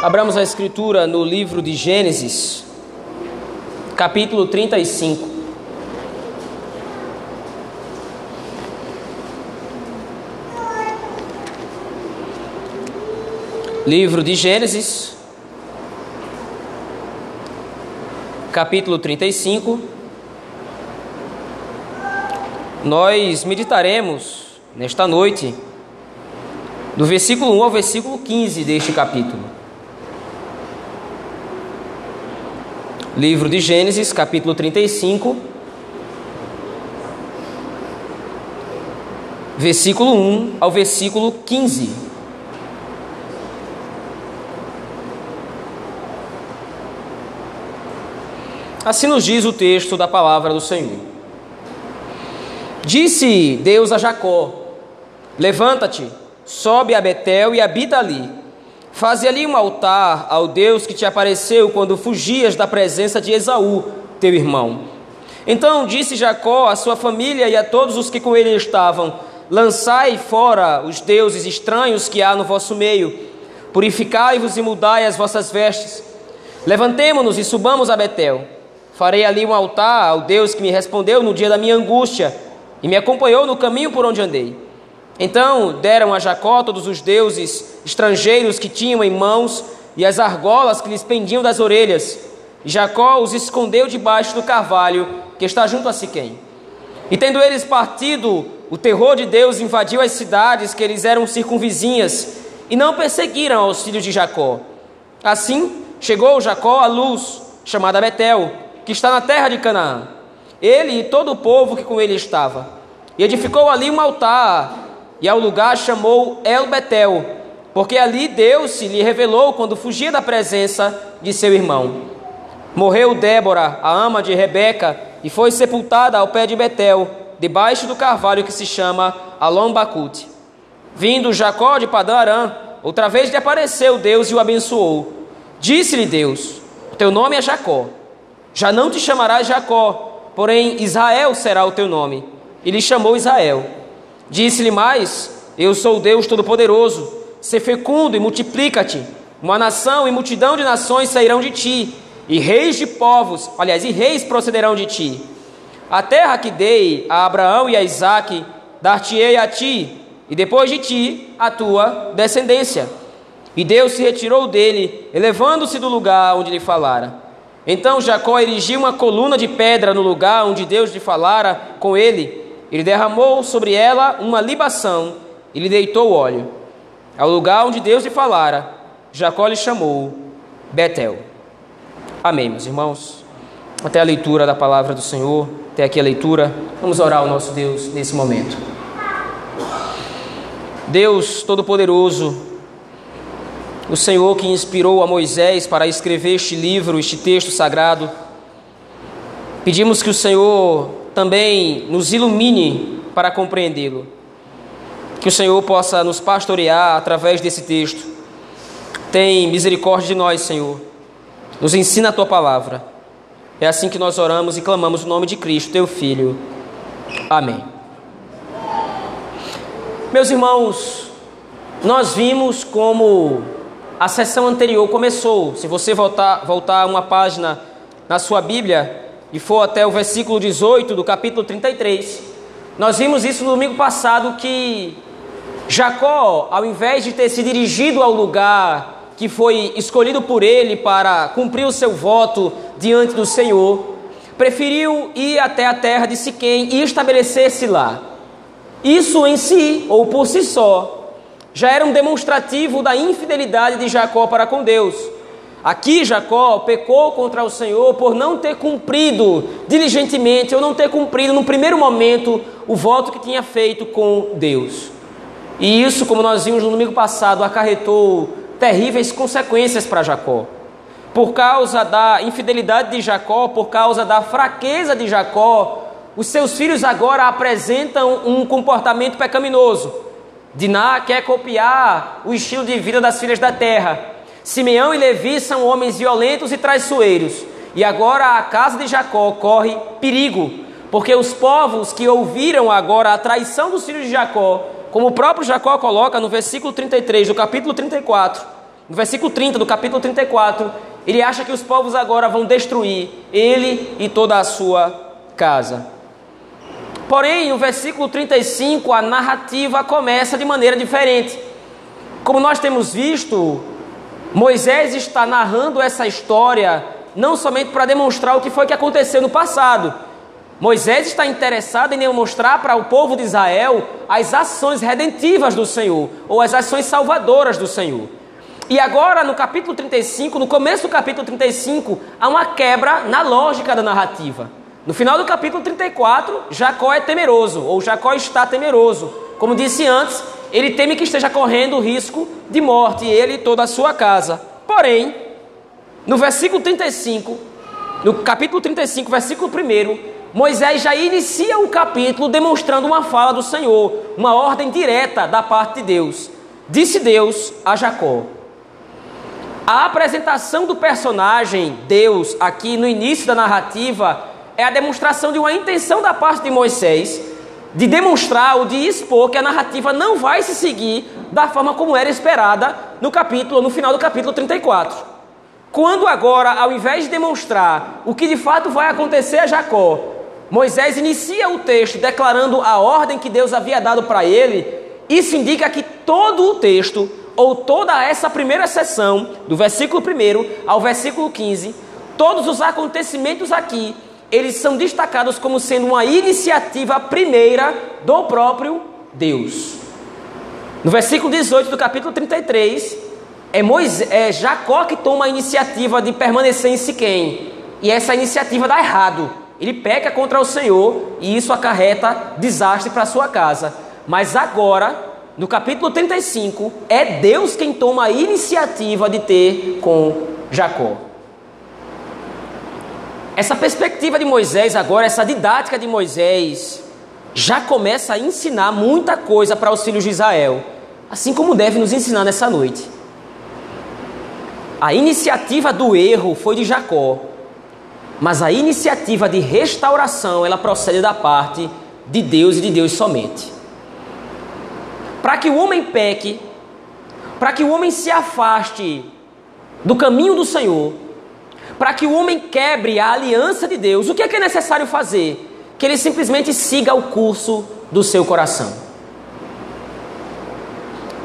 Abramos a escritura no livro de Gênesis, capítulo 35. Livro de Gênesis, capítulo 35. Nós meditaremos nesta noite do versículo 1 ao versículo 15 deste capítulo. Livro de Gênesis, capítulo 35, versículo 1 ao versículo 15. Assim nos diz o texto da palavra do Senhor. Disse Deus a Jacó: Levanta-te sobe a Betel e habita ali. Faze ali um altar ao Deus que te apareceu quando fugias da presença de Esaú, teu irmão. Então disse Jacó à sua família e a todos os que com ele estavam: Lançai fora os deuses estranhos que há no vosso meio, purificai-vos e mudai as vossas vestes. Levantemo-nos e subamos a Betel. Farei ali um altar ao Deus que me respondeu no dia da minha angústia e me acompanhou no caminho por onde andei. Então deram a Jacó todos os deuses estrangeiros que tinham em mãos e as argolas que lhes pendiam das orelhas. E Jacó os escondeu debaixo do carvalho que está junto a Siquém. E tendo eles partido, o terror de Deus invadiu as cidades que eles eram circunvizinhas e não perseguiram aos filhos de Jacó. Assim chegou Jacó à luz, chamada Betel, que está na terra de Canaã. Ele e todo o povo que com ele estava. E edificou ali um altar e ao lugar chamou El Betel, porque ali Deus se lhe revelou quando fugia da presença de seu irmão. Morreu Débora, a ama de Rebeca, e foi sepultada ao pé de Betel, debaixo do carvalho que se chama Alon Bacute. Vindo Jacó de Padarã, outra vez lhe apareceu Deus e o abençoou. Disse-lhe Deus: Teu nome é Jacó. Já não te chamarás Jacó, porém Israel será o teu nome. E lhe chamou Israel. Disse-lhe mais: Eu sou o Deus Todo-Poderoso. Se fecundo e multiplica-te. Uma nação e multidão de nações sairão de ti, e reis de povos, aliás, e reis procederão de ti. A terra que dei a Abraão e a Isaque, dar-te-ei a ti, e depois de ti, a tua descendência. E Deus se retirou dele, elevando-se do lugar onde lhe falara. Então Jacó erigiu uma coluna de pedra no lugar onde Deus lhe falara com ele, ele derramou sobre ela uma libação e lhe deitou óleo. Ao lugar onde Deus lhe falara, Jacó lhe chamou Betel. Amém, meus irmãos. Até a leitura da palavra do Senhor, até aqui a leitura. Vamos orar ao nosso Deus nesse momento. Deus Todo-Poderoso, o Senhor que inspirou a Moisés para escrever este livro, este texto sagrado, pedimos que o Senhor também nos ilumine para compreendê-lo. Que o Senhor possa nos pastorear através desse texto. Tem misericórdia de nós, Senhor. Nos ensina a tua palavra. É assim que nós oramos e clamamos o nome de Cristo, teu Filho. Amém. Meus irmãos, nós vimos como a sessão anterior começou. Se você voltar, voltar uma página na sua Bíblia, e for até o versículo 18 do capítulo 33, nós vimos isso no domingo passado que Jacó, ao invés de ter se dirigido ao lugar que foi escolhido por ele para cumprir o seu voto diante do Senhor, preferiu ir até a terra de Siquém e estabelecer-se lá. Isso em si, ou por si só, já era um demonstrativo da infidelidade de Jacó para com Deus. Aqui Jacó pecou contra o Senhor por não ter cumprido diligentemente, ou não ter cumprido no primeiro momento o voto que tinha feito com Deus. E isso, como nós vimos no domingo passado, acarretou terríveis consequências para Jacó. Por causa da infidelidade de Jacó, por causa da fraqueza de Jacó, os seus filhos agora apresentam um comportamento pecaminoso. Diná quer copiar o estilo de vida das filhas da terra Simeão e Levi são homens violentos e traiçoeiros, e agora a casa de Jacó corre perigo, porque os povos que ouviram agora a traição dos filhos de Jacó, como o próprio Jacó coloca no versículo 33 do capítulo 34, no versículo 30 do capítulo 34, ele acha que os povos agora vão destruir ele e toda a sua casa. Porém, no versículo 35, a narrativa começa de maneira diferente. Como nós temos visto, Moisés está narrando essa história não somente para demonstrar o que foi que aconteceu no passado. Moisés está interessado em demonstrar para o povo de Israel as ações redentivas do Senhor, ou as ações salvadoras do Senhor. E agora, no capítulo 35, no começo do capítulo 35, há uma quebra na lógica da narrativa. No final do capítulo 34, Jacó é temeroso, ou Jacó está temeroso. Como disse antes, ele teme que esteja correndo o risco de morte, ele e toda a sua casa. Porém, no versículo 35, no capítulo 35, versículo 1, Moisés já inicia o capítulo demonstrando uma fala do Senhor, uma ordem direta da parte de Deus. Disse Deus a Jacó: a apresentação do personagem Deus aqui no início da narrativa é a demonstração de uma intenção da parte de Moisés de demonstrar ou de expor que a narrativa não vai se seguir da forma como era esperada no capítulo, no final do capítulo 34. Quando agora, ao invés de demonstrar o que de fato vai acontecer a Jacó, Moisés inicia o texto declarando a ordem que Deus havia dado para ele, isso indica que todo o texto ou toda essa primeira sessão, do versículo 1 ao versículo 15, todos os acontecimentos aqui, eles são destacados como sendo uma iniciativa primeira do próprio Deus. No versículo 18 do capítulo 33, é, Moisés, é Jacó que toma a iniciativa de permanecer em Siquém. E essa iniciativa dá errado. Ele peca contra o Senhor e isso acarreta desastre para sua casa. Mas agora no capítulo 35, é Deus quem toma a iniciativa de ter com Jacó. Essa perspectiva de Moisés, agora, essa didática de Moisés, já começa a ensinar muita coisa para os filhos de Israel, assim como deve nos ensinar nessa noite. A iniciativa do erro foi de Jacó, mas a iniciativa de restauração, ela procede da parte de Deus e de Deus somente para que o homem peque, para que o homem se afaste do caminho do Senhor, para que o homem quebre a aliança de Deus, o que é, que é necessário fazer? Que ele simplesmente siga o curso do seu coração.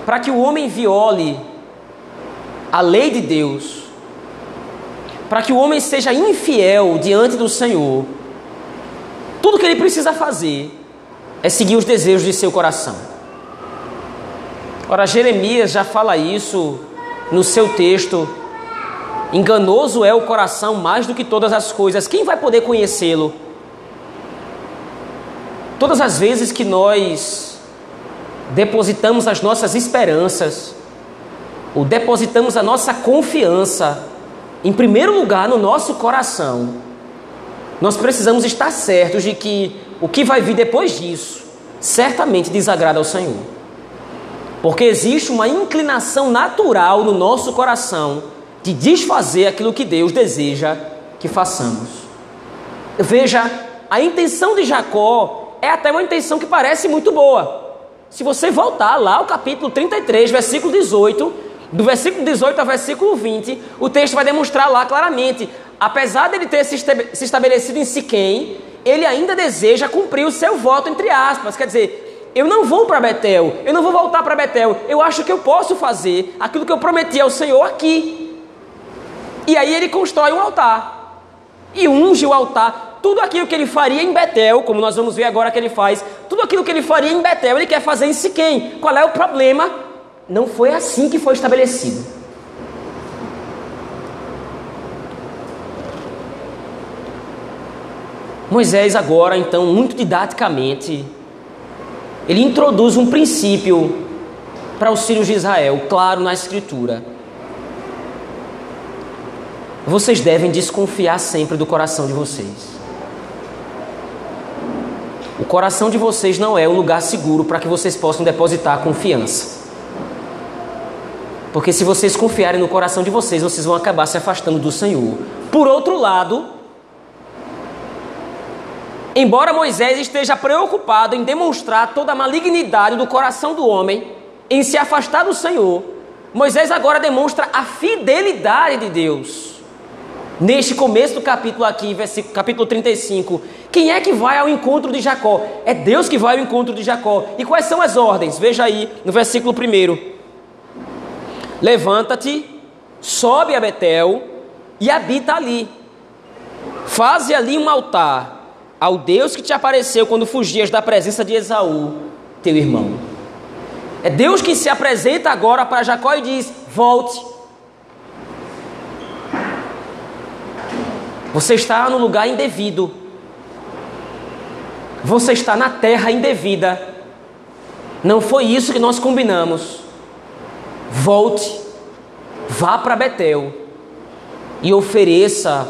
Para que o homem viole a lei de Deus, para que o homem seja infiel diante do Senhor, tudo que ele precisa fazer é seguir os desejos de seu coração. Ora, Jeremias já fala isso no seu texto. Enganoso é o coração mais do que todas as coisas. Quem vai poder conhecê-lo? Todas as vezes que nós depositamos as nossas esperanças, ou depositamos a nossa confiança, em primeiro lugar no nosso coração, nós precisamos estar certos de que o que vai vir depois disso certamente desagrada ao Senhor. Porque existe uma inclinação natural no nosso coração de desfazer aquilo que Deus deseja que façamos. Veja, a intenção de Jacó é até uma intenção que parece muito boa. Se você voltar lá ao capítulo 33, versículo 18, do versículo 18 ao versículo 20, o texto vai demonstrar lá claramente, apesar dele ter se estabelecido em Siquém, ele ainda deseja cumprir o seu voto entre aspas, quer dizer, eu não vou para Betel, eu não vou voltar para Betel. Eu acho que eu posso fazer aquilo que eu prometi ao Senhor aqui. E aí ele constrói um altar e unge o altar. Tudo aquilo que ele faria em Betel, como nós vamos ver agora que ele faz, tudo aquilo que ele faria em Betel, ele quer fazer em Siquém. Qual é o problema? Não foi assim que foi estabelecido. Moisés agora, então, muito didaticamente, ele introduz um princípio para os filhos de Israel, claro na Escritura. Vocês devem desconfiar sempre do coração de vocês. O coração de vocês não é o lugar seguro para que vocês possam depositar confiança. Porque se vocês confiarem no coração de vocês, vocês vão acabar se afastando do Senhor. Por outro lado, Embora Moisés esteja preocupado em demonstrar toda a malignidade do coração do homem, em se afastar do Senhor, Moisés agora demonstra a fidelidade de Deus. Neste começo do capítulo aqui, versículo, capítulo 35, quem é que vai ao encontro de Jacó? É Deus que vai ao encontro de Jacó. E quais são as ordens? Veja aí no versículo 1. Levanta-te, sobe a Betel e habita ali. Faze ali um altar ao Deus que te apareceu quando fugias da presença de Esaú, teu irmão. É Deus que se apresenta agora para Jacó e diz: Volte. Você está no lugar indevido. Você está na terra indevida. Não foi isso que nós combinamos. Volte. Vá para Betel e ofereça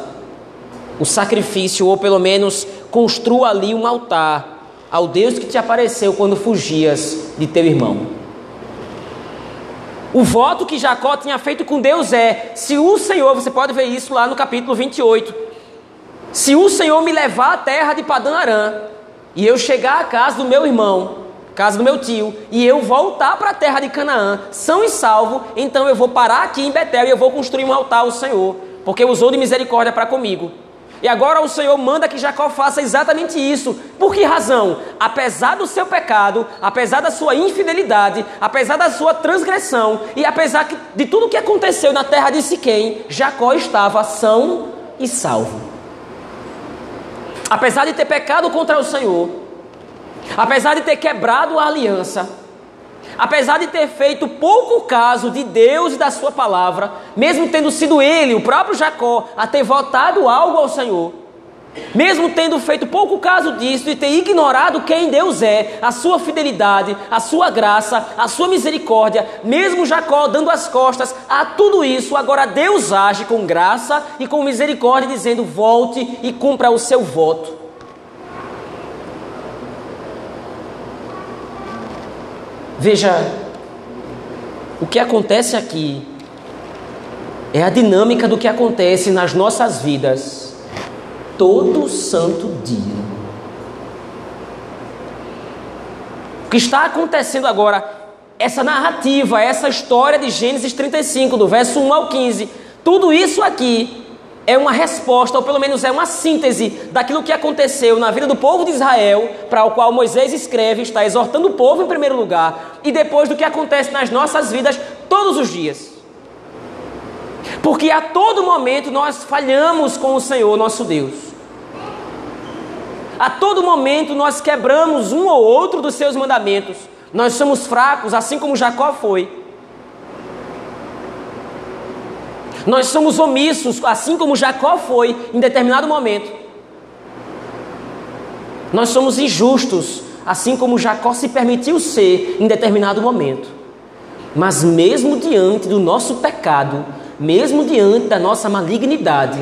o sacrifício, ou pelo menos construa ali um altar ao Deus que te apareceu quando fugias de teu irmão. O voto que Jacó tinha feito com Deus é: se o Senhor, você pode ver isso lá no capítulo 28, se o Senhor me levar à terra de Padã Arã, e eu chegar à casa do meu irmão, casa do meu tio, e eu voltar para a terra de Canaã, são e salvo, então eu vou parar aqui em Betel e eu vou construir um altar ao Senhor, porque usou de misericórdia para comigo. E agora o Senhor manda que Jacó faça exatamente isso. Por que razão? Apesar do seu pecado, apesar da sua infidelidade, apesar da sua transgressão e apesar de tudo que aconteceu na terra de Siquém, Jacó estava são e salvo. Apesar de ter pecado contra o Senhor, apesar de ter quebrado a aliança, apesar de ter feito pouco caso de Deus e da sua palavra, mesmo tendo sido ele, o próprio Jacó, a ter votado algo ao Senhor, mesmo tendo feito pouco caso disso e ter ignorado quem Deus é, a sua fidelidade, a sua graça, a sua misericórdia, mesmo Jacó dando as costas a tudo isso, agora Deus age com graça e com misericórdia, dizendo: volte e cumpra o seu voto. Veja, o que acontece aqui é a dinâmica do que acontece nas nossas vidas todo santo dia. O que está acontecendo agora, essa narrativa, essa história de Gênesis 35, do verso 1 ao 15, tudo isso aqui é uma resposta, ou pelo menos é uma síntese daquilo que aconteceu na vida do povo de Israel, para o qual Moisés escreve, está exortando o povo em primeiro lugar, e depois do que acontece nas nossas vidas todos os dias. Porque a todo momento nós falhamos com o Senhor, nosso Deus. A todo momento nós quebramos um ou outro dos seus mandamentos. Nós somos fracos, assim como Jacó foi. Nós somos omissos, assim como Jacó foi em determinado momento. Nós somos injustos, assim como Jacó se permitiu ser em determinado momento. Mas mesmo diante do nosso pecado, mesmo diante da nossa malignidade,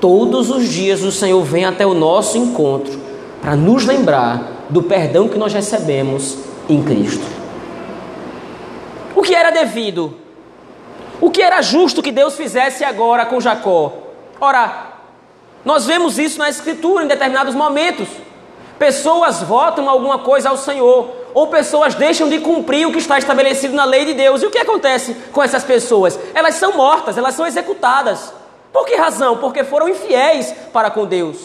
todos os dias o Senhor vem até o nosso encontro para nos lembrar do perdão que nós recebemos em Cristo. O que era devido o que era justo que Deus fizesse agora com Jacó? Ora, nós vemos isso na Escritura em determinados momentos. Pessoas votam alguma coisa ao Senhor, ou pessoas deixam de cumprir o que está estabelecido na lei de Deus. E o que acontece com essas pessoas? Elas são mortas, elas são executadas. Por que razão? Porque foram infiéis para com Deus.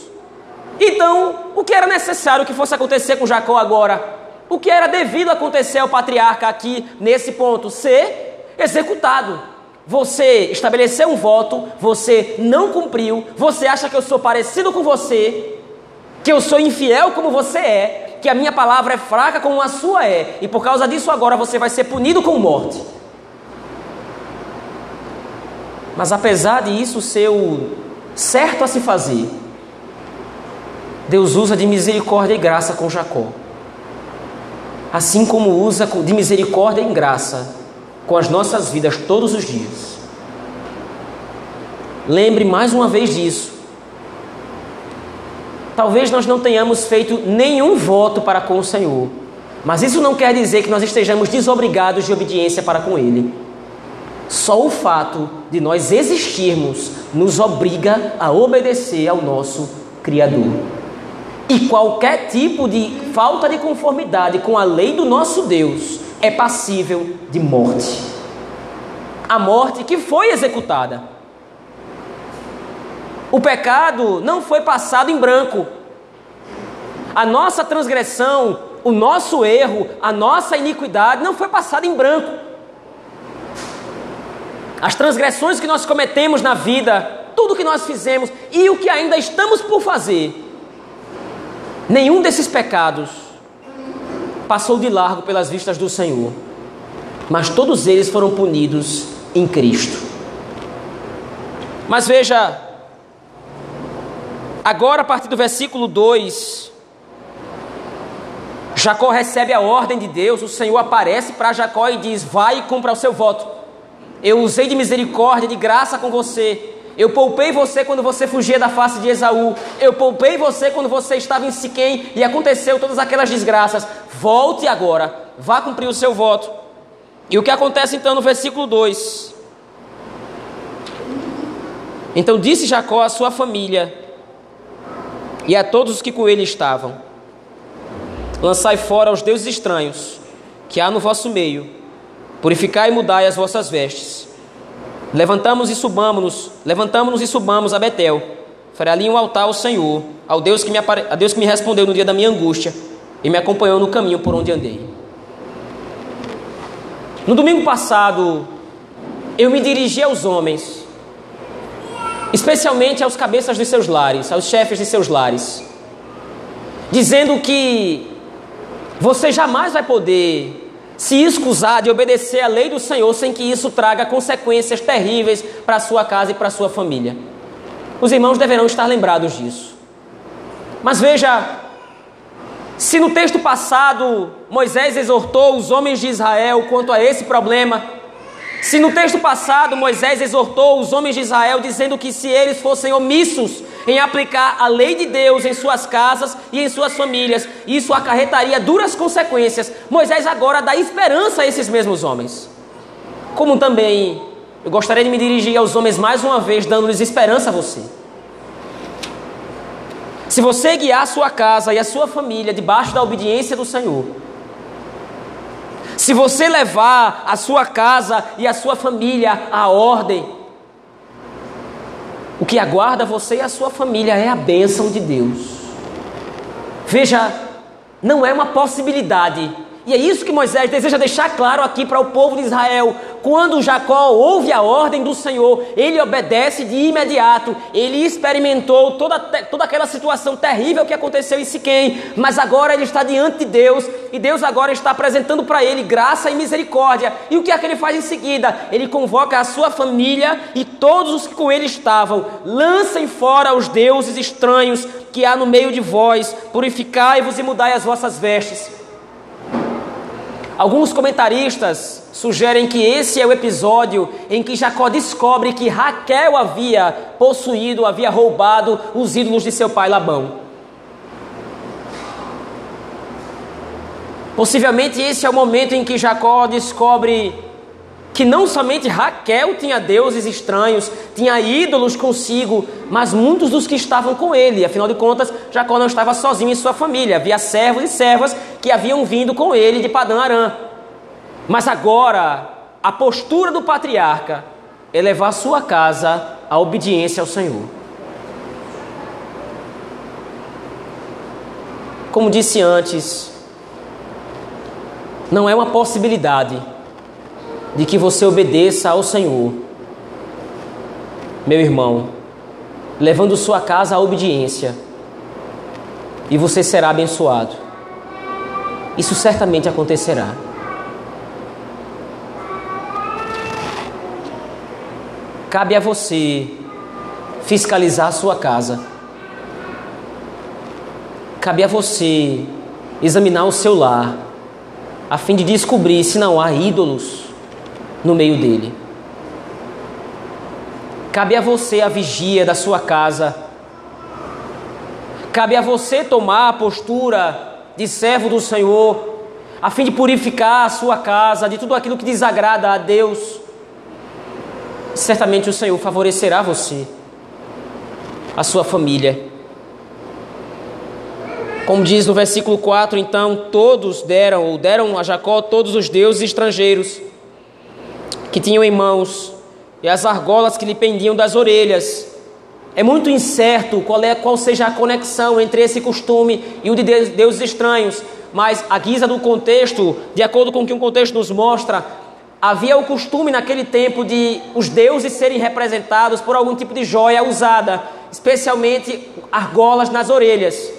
Então, o que era necessário que fosse acontecer com Jacó agora? O que era devido acontecer ao patriarca aqui nesse ponto? Ser executado. Você estabeleceu um voto, você não cumpriu, você acha que eu sou parecido com você, que eu sou infiel como você é, que a minha palavra é fraca como a sua é, e por causa disso agora você vai ser punido com morte. Mas apesar de isso ser o certo a se fazer, Deus usa de misericórdia e graça com Jacó. Assim como usa de misericórdia e graça com as nossas vidas todos os dias. Lembre mais uma vez disso. Talvez nós não tenhamos feito nenhum voto para com o Senhor, mas isso não quer dizer que nós estejamos desobrigados de obediência para com Ele. Só o fato de nós existirmos nos obriga a obedecer ao nosso Criador. E qualquer tipo de falta de conformidade com a lei do nosso Deus é passível de morte. a morte que foi executada. O pecado não foi passado em branco. A nossa transgressão, o nosso erro, a nossa iniquidade não foi passada em branco. As transgressões que nós cometemos na vida, tudo que nós fizemos e o que ainda estamos por fazer, nenhum desses pecados passou de largo pelas vistas do Senhor, mas todos eles foram punidos em Cristo. Mas veja, agora a partir do versículo 2, Jacó recebe a ordem de Deus, o Senhor aparece para Jacó e diz: Vai e cumpra o seu voto. Eu usei de misericórdia, de graça com você. Eu poupei você quando você fugia da face de Esaú. Eu poupei você quando você estava em Siquém e aconteceu todas aquelas desgraças. Volte agora, vá cumprir o seu voto. E o que acontece então no versículo 2? Então disse Jacó à sua família e a todos os que com ele estavam: Lançai fora os deuses estranhos que há no vosso meio, purificai e mudai as vossas vestes. Levantamos e subamos-nos, levantamos-nos e subamos a Betel. Farei ali um altar ao Senhor, ao Deus que me apare... a Deus que me respondeu no dia da minha angústia e me acompanhou no caminho por onde andei. No domingo passado, eu me dirigi aos homens, especialmente aos cabeças de seus lares, aos chefes de seus lares, dizendo que você jamais vai poder se escusar de obedecer à lei do Senhor sem que isso traga consequências terríveis para sua casa e para sua família. Os irmãos deverão estar lembrados disso. Mas veja, se no texto passado Moisés exortou os homens de Israel quanto a esse problema, se no texto passado Moisés exortou os homens de Israel dizendo que se eles fossem omissos em aplicar a lei de Deus em suas casas e em suas famílias, isso acarretaria duras consequências, Moisés agora dá esperança a esses mesmos homens. Como também eu gostaria de me dirigir aos homens mais uma vez, dando-lhes esperança a você. Se você guiar a sua casa e a sua família debaixo da obediência do Senhor, se você levar a sua casa e a sua família à ordem, o que aguarda você e a sua família é a bênção de Deus. Veja, não é uma possibilidade e é isso que Moisés deseja deixar claro aqui para o povo de Israel. Quando Jacó ouve a ordem do Senhor, ele obedece de imediato. Ele experimentou toda, toda aquela situação terrível que aconteceu em Siquém, mas agora ele está diante de Deus e Deus agora está apresentando para ele graça e misericórdia. E o que é que ele faz em seguida? Ele convoca a sua família e todos os que com ele estavam. Lancem fora os deuses estranhos que há no meio de vós, purificai-vos e mudai as vossas vestes. Alguns comentaristas sugerem que esse é o episódio em que Jacó descobre que Raquel havia possuído, havia roubado os ídolos de seu pai Labão. Possivelmente esse é o momento em que Jacó descobre que não somente Raquel tinha deuses estranhos, tinha ídolos consigo, mas muitos dos que estavam com ele. Afinal de contas, Jacó não estava sozinho em sua família, havia servos e servas que haviam vindo com ele de Padã Arã. Mas agora, a postura do patriarca é levar sua casa à obediência ao Senhor. Como disse antes, não é uma possibilidade de que você obedeça ao Senhor, meu irmão, levando sua casa à obediência, e você será abençoado. Isso certamente acontecerá. Cabe a você fiscalizar a sua casa. Cabe a você examinar o seu lar, a fim de descobrir se não há ídolos no meio dele. Cabe a você a vigia da sua casa. Cabe a você tomar a postura de servo do Senhor, a fim de purificar a sua casa de tudo aquilo que desagrada a Deus. Certamente o Senhor favorecerá você, a sua família. Como diz no versículo 4, então, todos deram, ou deram a Jacó todos os deuses estrangeiros que tinham em mãos e as argolas que lhe pendiam das orelhas. É muito incerto qual, é, qual seja a conexão entre esse costume e o de deuses estranhos, mas a guisa do contexto, de acordo com o que o contexto nos mostra, havia o costume naquele tempo de os deuses serem representados por algum tipo de joia usada, especialmente argolas nas orelhas.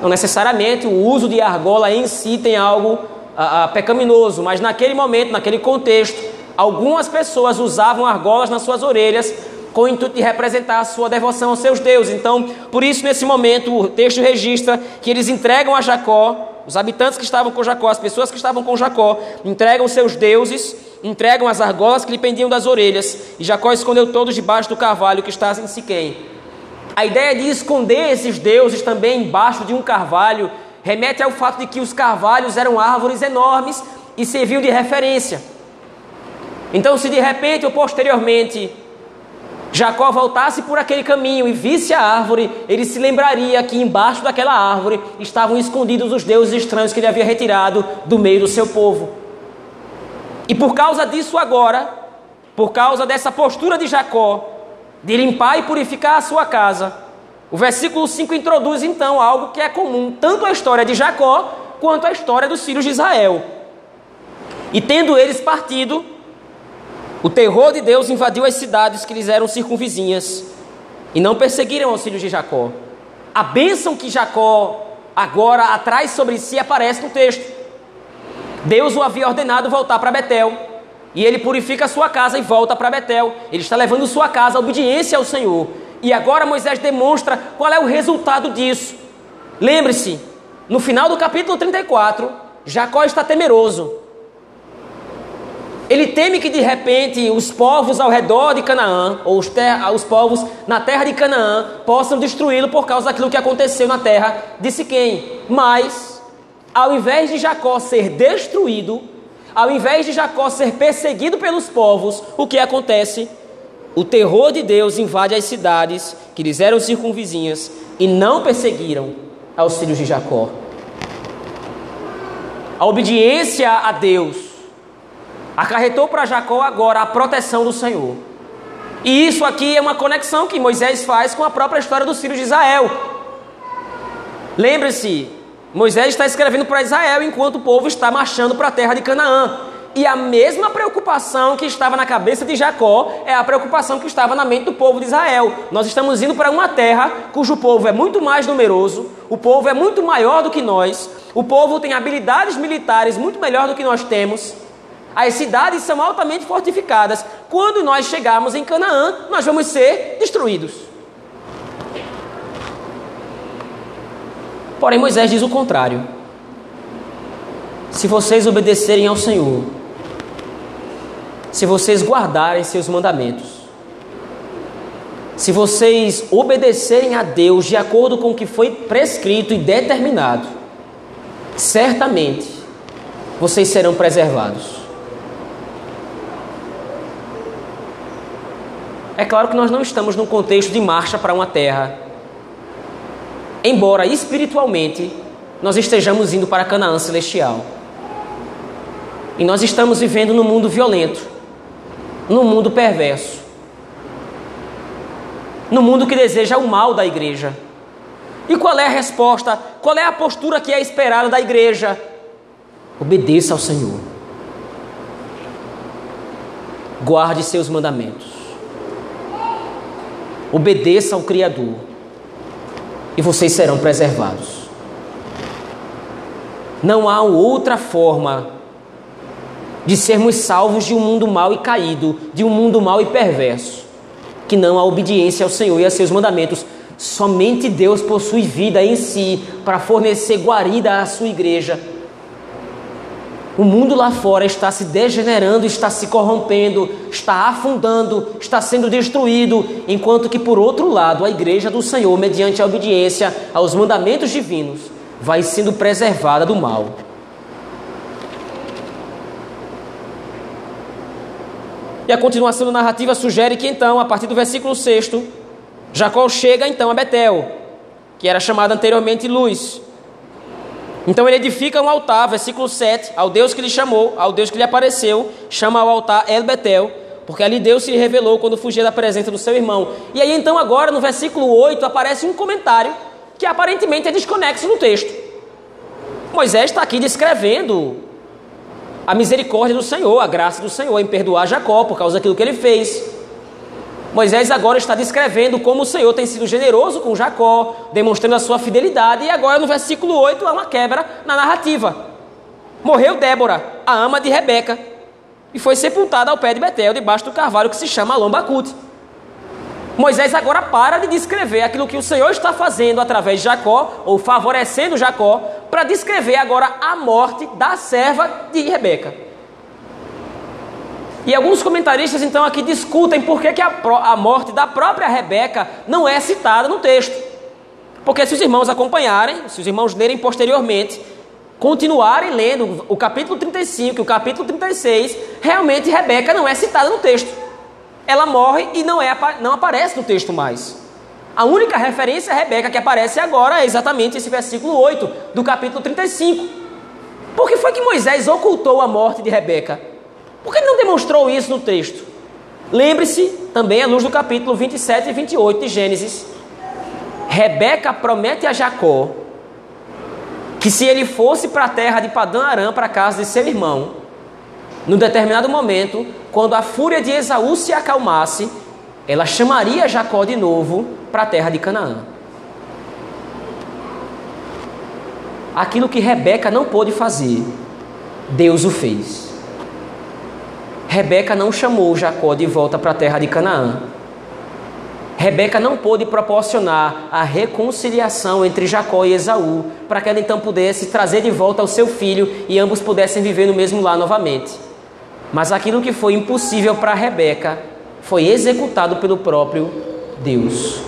Não necessariamente o uso de argola em si tem algo ah, ah, pecaminoso, mas naquele momento, naquele contexto, algumas pessoas usavam argolas nas suas orelhas com o intuito de representar a sua devoção aos seus deuses. Então, por isso, nesse momento, o texto registra que eles entregam a Jacó, os habitantes que estavam com Jacó, as pessoas que estavam com Jacó, entregam seus deuses, entregam as argolas que lhe pendiam das orelhas, e Jacó escondeu todos debaixo do carvalho que está em Siquém. A ideia de esconder esses deuses também embaixo de um carvalho remete ao fato de que os carvalhos eram árvores enormes e serviam de referência. Então, se de repente ou posteriormente Jacó voltasse por aquele caminho e visse a árvore, ele se lembraria que embaixo daquela árvore estavam escondidos os deuses estranhos que ele havia retirado do meio do seu povo. E por causa disso, agora, por causa dessa postura de Jacó, de limpar e purificar a sua casa, o versículo 5 introduz então algo que é comum tanto à história de Jacó quanto à história dos filhos de Israel. E tendo eles partido, o terror de Deus invadiu as cidades que lhes eram circunvizinhas e não perseguiram os filhos de Jacó. A bênção que Jacó agora atrai sobre si aparece no texto. Deus o havia ordenado voltar para Betel e ele purifica a sua casa e volta para Betel. Ele está levando sua casa à obediência ao Senhor. E agora Moisés demonstra qual é o resultado disso. Lembre-se, no final do capítulo 34, Jacó está temeroso. Ele teme que de repente os povos ao redor de Canaã, ou os, os povos na terra de Canaã, possam destruí-lo por causa daquilo que aconteceu na terra de Siquém. Mas, ao invés de Jacó ser destruído, ao invés de Jacó ser perseguido pelos povos, o que acontece? O terror de Deus invade as cidades que lhes eram circunvizinhas e não perseguiram aos filhos de Jacó. A obediência a Deus acarretou para Jacó agora a proteção do Senhor. E isso aqui é uma conexão que Moisés faz com a própria história dos filhos de Israel. Lembre-se, Moisés está escrevendo para Israel enquanto o povo está marchando para a terra de Canaã. E a mesma preocupação que estava na cabeça de Jacó é a preocupação que estava na mente do povo de Israel. Nós estamos indo para uma terra cujo povo é muito mais numeroso, o povo é muito maior do que nós, o povo tem habilidades militares muito melhor do que nós temos. As cidades são altamente fortificadas. Quando nós chegarmos em Canaã, nós vamos ser destruídos. Porém, Moisés diz o contrário. Se vocês obedecerem ao Senhor, se vocês guardarem seus mandamentos, se vocês obedecerem a Deus de acordo com o que foi prescrito e determinado, certamente vocês serão preservados. É claro que nós não estamos num contexto de marcha para uma terra. Embora espiritualmente nós estejamos indo para Canaã celestial. E nós estamos vivendo num mundo violento, num mundo perverso, num mundo que deseja o mal da igreja. E qual é a resposta? Qual é a postura que é esperada da igreja? Obedeça ao Senhor. Guarde seus mandamentos. Obedeça ao Criador e vocês serão preservados. Não há outra forma de sermos salvos de um mundo mau e caído, de um mundo mau e perverso, que não a obediência ao Senhor e a seus mandamentos. Somente Deus possui vida em si para fornecer guarida à sua igreja o mundo lá fora está se degenerando, está se corrompendo, está afundando, está sendo destruído, enquanto que, por outro lado, a igreja do Senhor, mediante a obediência aos mandamentos divinos, vai sendo preservada do mal. E a continuação da narrativa sugere que então, a partir do versículo 6, Jacó chega então a Betel, que era chamada anteriormente Luz. Então ele edifica um altar, versículo 7, ao Deus que lhe chamou, ao Deus que lhe apareceu, chama o altar El Betel, porque ali Deus se revelou quando fugia da presença do seu irmão. E aí então agora no versículo 8 aparece um comentário que aparentemente é desconexo no texto. Moisés está aqui descrevendo a misericórdia do Senhor, a graça do Senhor em perdoar Jacó por causa daquilo que ele fez. Moisés agora está descrevendo como o Senhor tem sido generoso com Jacó, demonstrando a sua fidelidade, e agora no versículo 8 há uma quebra na narrativa. Morreu Débora, a ama de Rebeca, e foi sepultada ao pé de Betel, debaixo do carvalho que se chama Lombacute. Moisés agora para de descrever aquilo que o Senhor está fazendo através de Jacó, ou favorecendo Jacó, para descrever agora a morte da serva de Rebeca. E alguns comentaristas então aqui discutem por que, que a, a morte da própria Rebeca não é citada no texto. Porque se os irmãos acompanharem, se os irmãos lerem posteriormente, continuarem lendo o capítulo 35 e o capítulo 36, realmente Rebeca não é citada no texto. Ela morre e não, é, não aparece no texto mais. A única referência a Rebeca que aparece agora é exatamente esse versículo 8 do capítulo 35. Por que foi que Moisés ocultou a morte de Rebeca? Por que ele não demonstrou isso no texto? Lembre-se também à luz do capítulo 27 e 28 de Gênesis. Rebeca promete a Jacó que se ele fosse para a terra de Padã Arã, para a casa de seu irmão, num determinado momento, quando a fúria de Esaú se acalmasse, ela chamaria Jacó de novo para a terra de Canaã. Aquilo que Rebeca não pôde fazer, Deus o fez. Rebeca não chamou Jacó de volta para a terra de Canaã. Rebeca não pôde proporcionar a reconciliação entre Jacó e Esaú, para que ela então pudesse trazer de volta o seu filho e ambos pudessem viver no mesmo lar novamente. Mas aquilo que foi impossível para Rebeca foi executado pelo próprio Deus.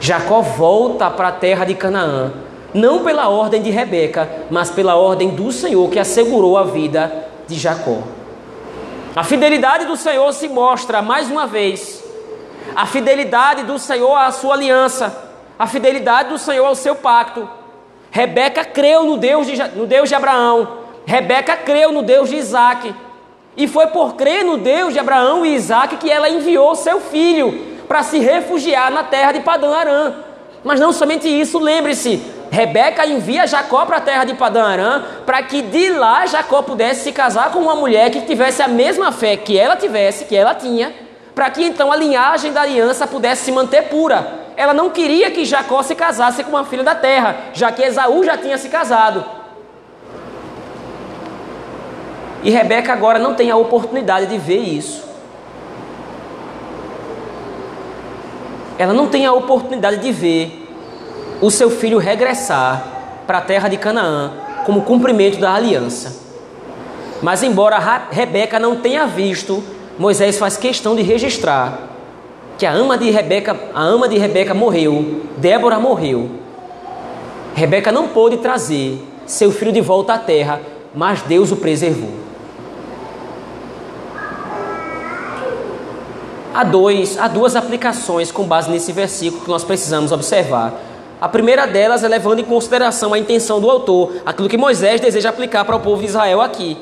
Jacó volta para a terra de Canaã, não pela ordem de Rebeca, mas pela ordem do Senhor que assegurou a vida de Jacó. A fidelidade do Senhor se mostra mais uma vez. A fidelidade do Senhor à sua aliança, a fidelidade do Senhor ao seu pacto. Rebeca creu no Deus de, no Deus de Abraão. Rebeca creu no Deus de Isaac. E foi por crer no Deus de Abraão e Isaac que ela enviou seu filho para se refugiar na terra de Padã Arã. Mas não somente isso, lembre-se, Rebeca envia Jacó para a terra de Padã Arã para que de lá Jacó pudesse se casar com uma mulher que tivesse a mesma fé que ela tivesse, que ela tinha, para que então a linhagem da aliança pudesse se manter pura. Ela não queria que Jacó se casasse com uma filha da terra, já que Esaú já tinha se casado. E Rebeca agora não tem a oportunidade de ver isso. Ela não tem a oportunidade de ver o seu filho regressar para a terra de Canaã como cumprimento da aliança. Mas embora Rebeca não tenha visto, Moisés faz questão de registrar que a ama de Rebeca, a ama de Rebeca morreu, Débora morreu. Rebeca não pôde trazer seu filho de volta à terra, mas Deus o preservou. Há, dois, há duas aplicações com base nesse versículo que nós precisamos observar. A primeira delas é levando em consideração a intenção do autor, aquilo que Moisés deseja aplicar para o povo de Israel aqui.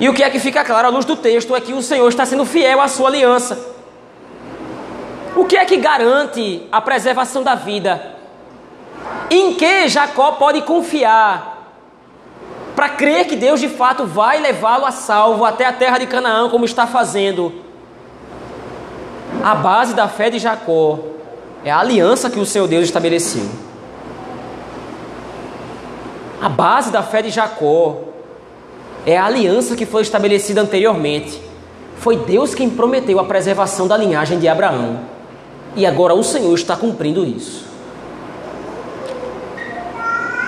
E o que é que fica claro à luz do texto é que o Senhor está sendo fiel à sua aliança. O que é que garante a preservação da vida? Em que Jacó pode confiar para crer que Deus de fato vai levá-lo a salvo até a terra de Canaã, como está fazendo? A base da fé de Jacó é a aliança que o seu Deus estabeleceu. A base da fé de Jacó é a aliança que foi estabelecida anteriormente. Foi Deus quem prometeu a preservação da linhagem de Abraão. E agora o Senhor está cumprindo isso.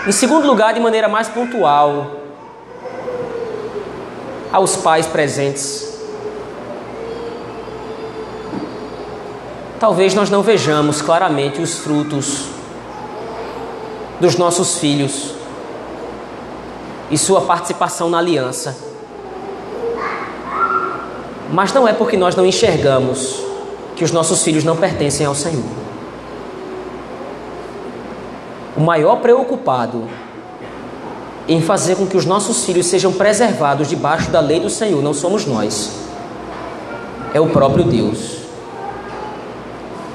Em segundo lugar, de maneira mais pontual, aos pais presentes. Talvez nós não vejamos claramente os frutos dos nossos filhos e sua participação na aliança. Mas não é porque nós não enxergamos que os nossos filhos não pertencem ao Senhor. o maior preocupado em fazer com que os nossos filhos sejam preservados debaixo da lei do Senhor não somos nós, é o próprio Deus.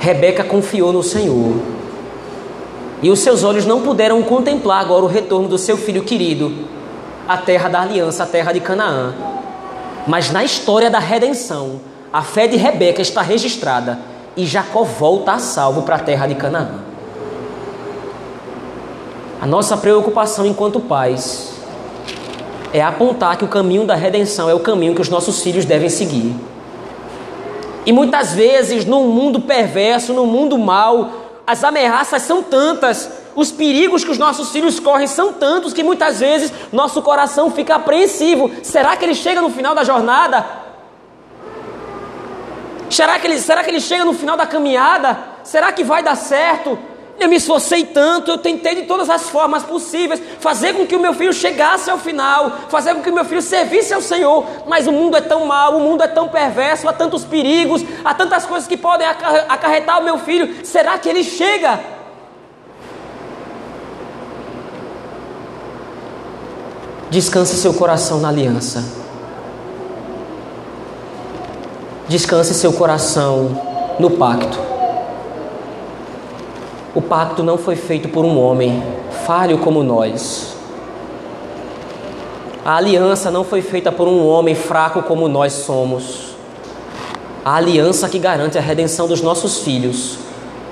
Rebeca confiou no Senhor e os seus olhos não puderam contemplar agora o retorno do seu filho querido, a terra da aliança, a terra de Canaã. Mas na história da redenção, a fé de Rebeca está registrada e Jacó volta a salvo para a terra de Canaã. A nossa preocupação enquanto pais é apontar que o caminho da redenção é o caminho que os nossos filhos devem seguir. E muitas vezes, num mundo perverso, num mundo mau, as ameaças são tantas, os perigos que os nossos filhos correm são tantos que muitas vezes nosso coração fica apreensivo. Será que ele chega no final da jornada? Será que ele, será que ele chega no final da caminhada? Será que vai dar certo? Eu me esforcei tanto, eu tentei de todas as formas possíveis fazer com que o meu filho chegasse ao final, fazer com que o meu filho servisse ao Senhor, mas o mundo é tão mau, o mundo é tão perverso, há tantos perigos, há tantas coisas que podem acarretar o meu filho. Será que ele chega? Descanse seu coração na aliança. Descanse seu coração no pacto. O pacto não foi feito por um homem falho como nós. A aliança não foi feita por um homem fraco como nós somos. A aliança que garante a redenção dos nossos filhos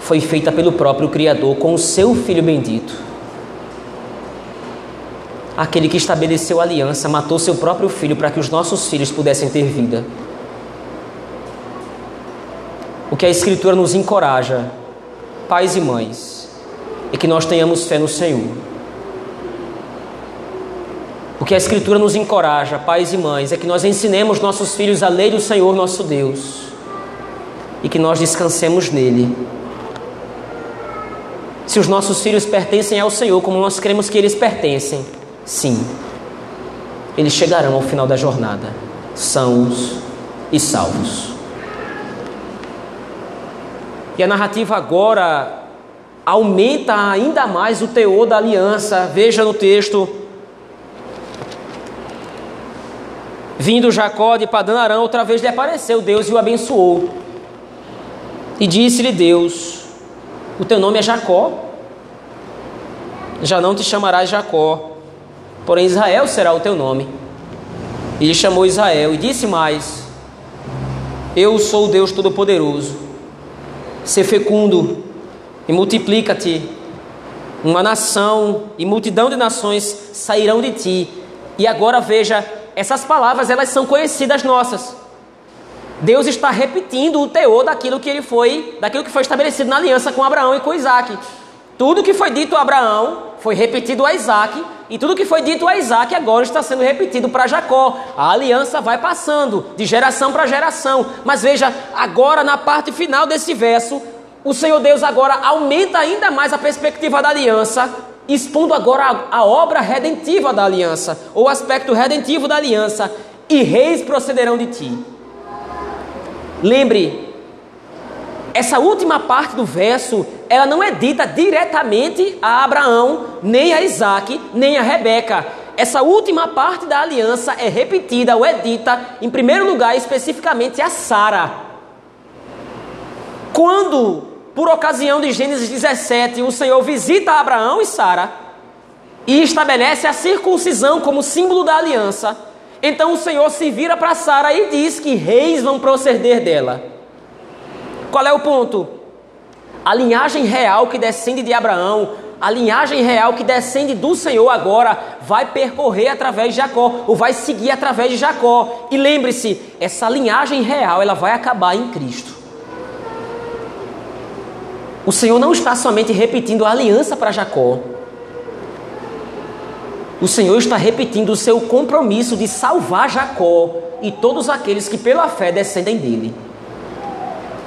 foi feita pelo próprio Criador com o seu Filho bendito. Aquele que estabeleceu a aliança matou seu próprio filho para que os nossos filhos pudessem ter vida. O que a Escritura nos encoraja pais e mães, e que nós tenhamos fé no Senhor. O que a Escritura nos encoraja, pais e mães, é que nós ensinemos nossos filhos a lei do Senhor nosso Deus e que nós descansemos nele. Se os nossos filhos pertencem ao Senhor, como nós cremos que eles pertencem, sim, eles chegarão ao final da jornada, sãos e salvos. E a narrativa agora aumenta ainda mais o teor da aliança. Veja no texto. Vindo Jacó de Padanarã, outra vez lhe apareceu Deus e o abençoou. E disse-lhe Deus: O teu nome é Jacó, já não te chamarás Jacó, porém Israel será o teu nome. E lhe chamou Israel e disse mais: Eu sou o Deus Todo-Poderoso ser fecundo e multiplica-te. Uma nação e multidão de nações sairão de ti. E agora veja, essas palavras elas são conhecidas nossas. Deus está repetindo o teor daquilo que ele foi, daquilo que foi estabelecido na aliança com Abraão e com Isaac. Tudo que foi dito a Abraão foi repetido a Isaac, e tudo que foi dito a Isaac agora está sendo repetido para Jacó. A aliança vai passando de geração para geração. Mas veja, agora na parte final desse verso, o Senhor Deus agora aumenta ainda mais a perspectiva da aliança, expondo agora a, a obra redentiva da aliança, ou o aspecto redentivo da aliança, e reis procederão de ti. Lembre, essa última parte do verso, ela não é dita diretamente a Abraão, nem a Isaac, nem a Rebeca. Essa última parte da aliança é repetida ou é dita, em primeiro lugar, especificamente a Sara. Quando, por ocasião de Gênesis 17, o Senhor visita Abraão e Sara e estabelece a circuncisão como símbolo da aliança, então o Senhor se vira para Sara e diz que reis vão proceder dela. Qual é o ponto? A linhagem real que descende de Abraão, a linhagem real que descende do Senhor agora, vai percorrer através de Jacó, ou vai seguir através de Jacó. E lembre-se, essa linhagem real, ela vai acabar em Cristo. O Senhor não está somente repetindo a aliança para Jacó. O Senhor está repetindo o seu compromisso de salvar Jacó e todos aqueles que pela fé descendem dele.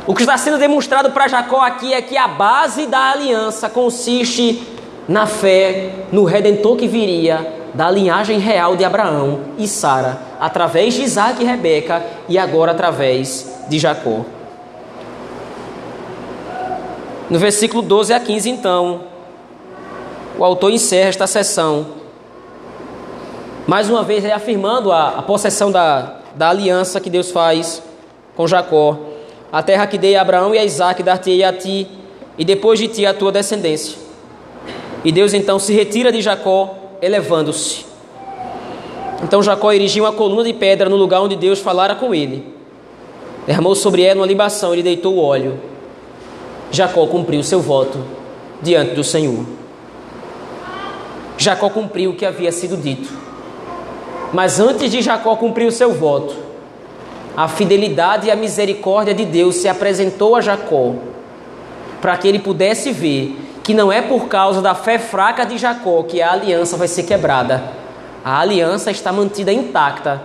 O que está sendo demonstrado para Jacó aqui é que a base da aliança consiste na fé no redentor que viria da linhagem real de Abraão e Sara, através de Isaac e Rebeca e agora através de Jacó. No versículo 12 a 15, então, o autor encerra esta sessão, mais uma vez reafirmando a, a possessão da, da aliança que Deus faz com Jacó. A terra que dei a Abraão e a Isaac dar-te-ei a ti, e depois de ti a tua descendência. E Deus então se retira de Jacó, elevando-se. Então Jacó erigiu uma coluna de pedra no lugar onde Deus falara com ele. Derramou sobre ela uma libação e lhe deitou o óleo. Jacó cumpriu seu voto diante do Senhor. Jacó cumpriu o que havia sido dito. Mas antes de Jacó cumprir o seu voto, a fidelidade e a misericórdia de Deus se apresentou a Jacó para que ele pudesse ver que não é por causa da fé fraca de Jacó que a aliança vai ser quebrada. A aliança está mantida intacta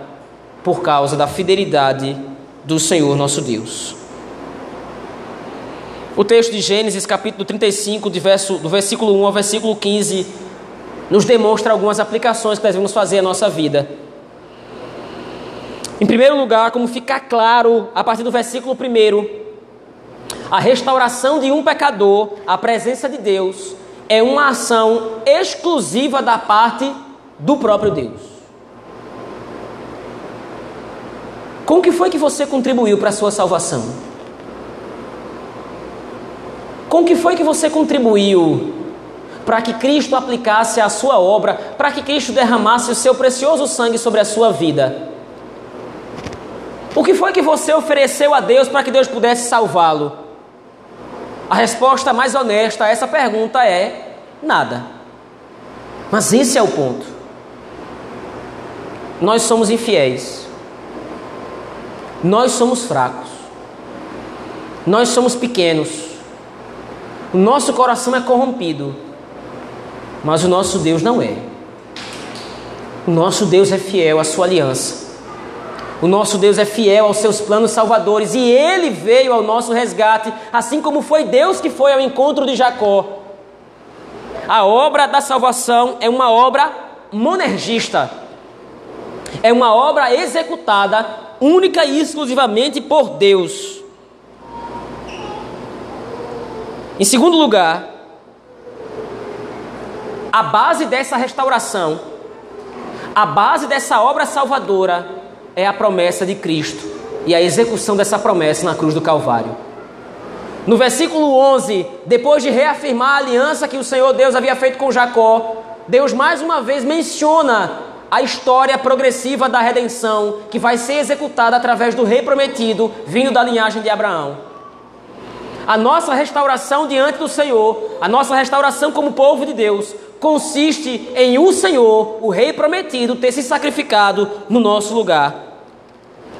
por causa da fidelidade do Senhor nosso Deus. O texto de Gênesis, capítulo 35, verso, do versículo 1 ao versículo 15, nos demonstra algumas aplicações que nós devemos fazer à nossa vida. Em primeiro lugar, como fica claro a partir do versículo 1, a restauração de um pecador à presença de Deus é uma ação exclusiva da parte do próprio Deus. Com que foi que você contribuiu para a sua salvação? Com que foi que você contribuiu para que Cristo aplicasse a sua obra, para que Cristo derramasse o seu precioso sangue sobre a sua vida? O que foi que você ofereceu a Deus para que Deus pudesse salvá-lo? A resposta mais honesta a essa pergunta é nada. Mas esse é o ponto. Nós somos infiéis. Nós somos fracos. Nós somos pequenos. O nosso coração é corrompido. Mas o nosso Deus não é. O nosso Deus é fiel à sua aliança. O nosso Deus é fiel aos seus planos salvadores e ele veio ao nosso resgate, assim como foi Deus que foi ao encontro de Jacó. A obra da salvação é uma obra monergista, é uma obra executada única e exclusivamente por Deus. Em segundo lugar, a base dessa restauração, a base dessa obra salvadora, é a promessa de Cristo e a execução dessa promessa na cruz do Calvário. No versículo 11, depois de reafirmar a aliança que o Senhor Deus havia feito com Jacó, Deus mais uma vez menciona a história progressiva da redenção que vai ser executada através do rei prometido vindo da linhagem de Abraão. A nossa restauração diante do Senhor, a nossa restauração como povo de Deus, consiste em o Senhor, o Rei prometido, ter se sacrificado no nosso lugar.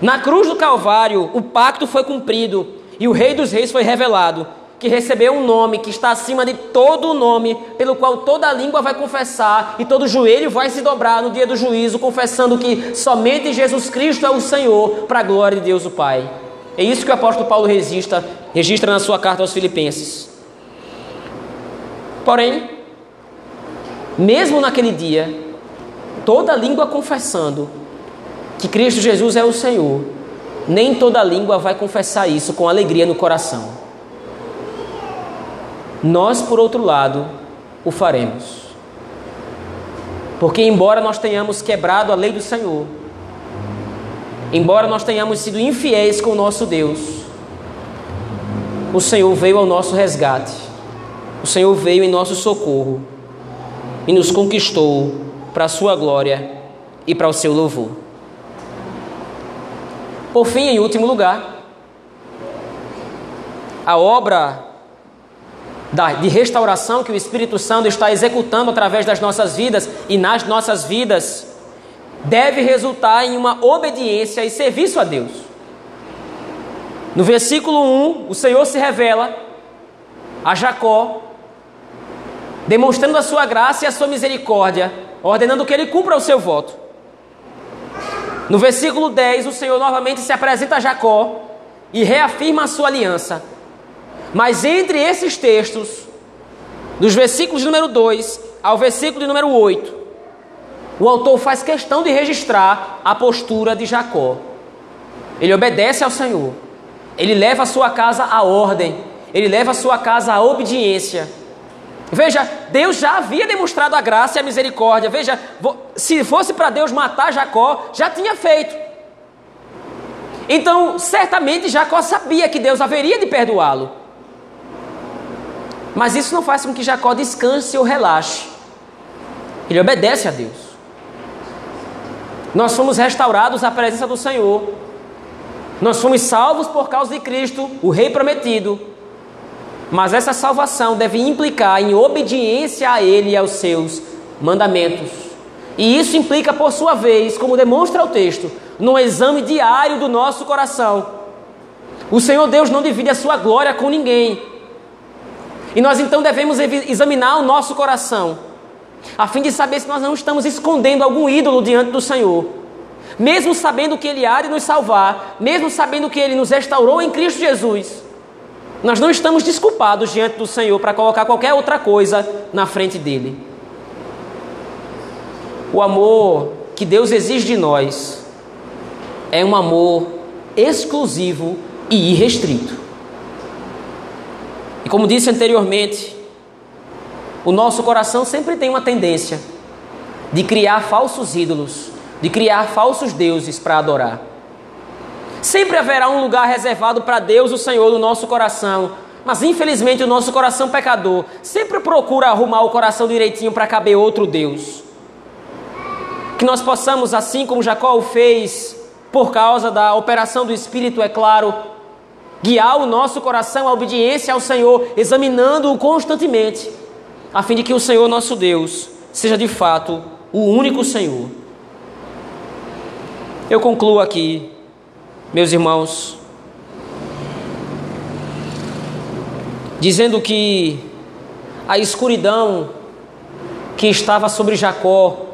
Na cruz do Calvário, o pacto foi cumprido e o Rei dos Reis foi revelado, que recebeu um nome que está acima de todo o nome, pelo qual toda língua vai confessar e todo joelho vai se dobrar no dia do juízo, confessando que somente Jesus Cristo é o Senhor, para a glória de Deus o Pai. É isso que o apóstolo Paulo registra, registra na sua carta aos Filipenses. Porém, mesmo naquele dia, toda língua confessando que Cristo Jesus é o Senhor, nem toda língua vai confessar isso com alegria no coração. Nós, por outro lado, o faremos. Porque, embora nós tenhamos quebrado a lei do Senhor, embora nós tenhamos sido infiéis com o nosso Deus, o Senhor veio ao nosso resgate, o Senhor veio em nosso socorro e nos conquistou para a Sua glória e para o seu louvor. Por fim, em último lugar, a obra de restauração que o Espírito Santo está executando através das nossas vidas e nas nossas vidas deve resultar em uma obediência e serviço a Deus. No versículo 1, o Senhor se revela a Jacó, demonstrando a sua graça e a sua misericórdia, ordenando que ele cumpra o seu voto. No versículo 10, o Senhor novamente se apresenta a Jacó e reafirma a sua aliança. Mas entre esses textos, dos versículos de número 2 ao versículo de número 8, o autor faz questão de registrar a postura de Jacó. Ele obedece ao Senhor, ele leva a sua casa à ordem, ele leva a sua casa à obediência. Veja, Deus já havia demonstrado a graça e a misericórdia. Veja, se fosse para Deus matar Jacó, já tinha feito. Então, certamente Jacó sabia que Deus haveria de perdoá-lo. Mas isso não faz com que Jacó descanse ou relaxe. Ele obedece a Deus. Nós fomos restaurados à presença do Senhor. Nós fomos salvos por causa de Cristo, o Rei prometido. Mas essa salvação deve implicar em obediência a Ele e aos seus mandamentos. E isso implica, por sua vez, como demonstra o texto, no exame diário do nosso coração. O Senhor Deus não divide a sua glória com ninguém. E nós então devemos examinar o nosso coração, a fim de saber se nós não estamos escondendo algum ídolo diante do Senhor. Mesmo sabendo que Ele há de nos salvar, mesmo sabendo que Ele nos restaurou em Cristo Jesus, nós não estamos desculpados diante do Senhor para colocar qualquer outra coisa na frente dele. O amor que Deus exige de nós é um amor exclusivo e irrestrito. E como disse anteriormente, o nosso coração sempre tem uma tendência de criar falsos ídolos, de criar falsos deuses para adorar. Sempre haverá um lugar reservado para Deus, o Senhor, no nosso coração. Mas infelizmente o nosso coração pecador sempre procura arrumar o coração direitinho para caber outro Deus. Que nós possamos, assim como Jacó o fez, por causa da operação do Espírito, é claro, guiar o nosso coração à obediência ao Senhor, examinando-o constantemente, a fim de que o Senhor nosso Deus seja de fato o único Senhor. Eu concluo aqui meus irmãos, dizendo que a escuridão que estava sobre Jacó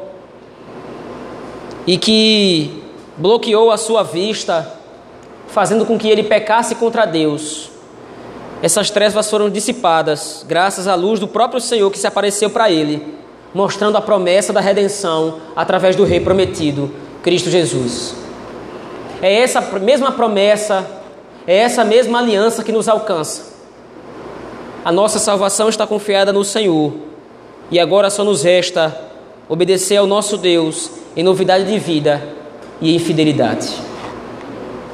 e que bloqueou a sua vista, fazendo com que ele pecasse contra Deus. Essas trevas foram dissipadas graças à luz do próprio Senhor que se apareceu para ele, mostrando a promessa da redenção através do Rei prometido, Cristo Jesus. É essa mesma promessa, é essa mesma aliança que nos alcança. A nossa salvação está confiada no Senhor. E agora só nos resta obedecer ao nosso Deus em novidade de vida e em fidelidade.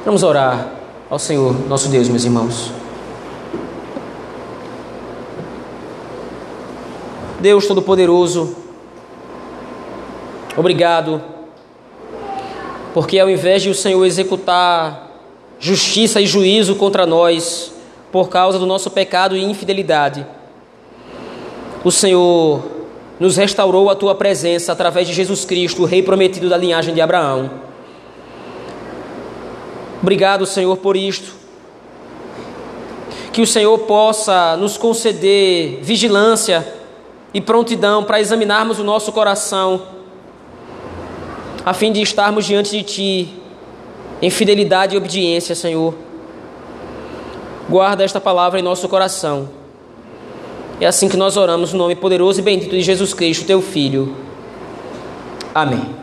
Vamos orar ao Senhor, nosso Deus, meus irmãos. Deus Todo-Poderoso, obrigado porque ao invés de o Senhor executar justiça e juízo contra nós por causa do nosso pecado e infidelidade, o Senhor nos restaurou a tua presença através de Jesus Cristo, o Rei prometido da linhagem de Abraão. Obrigado, Senhor, por isto. Que o Senhor possa nos conceder vigilância e prontidão para examinarmos o nosso coração a fim de estarmos diante de Ti em fidelidade e obediência, Senhor. Guarda esta palavra em nosso coração. É assim que nós oramos no nome poderoso e bendito de Jesus Cristo, Teu Filho. Amém.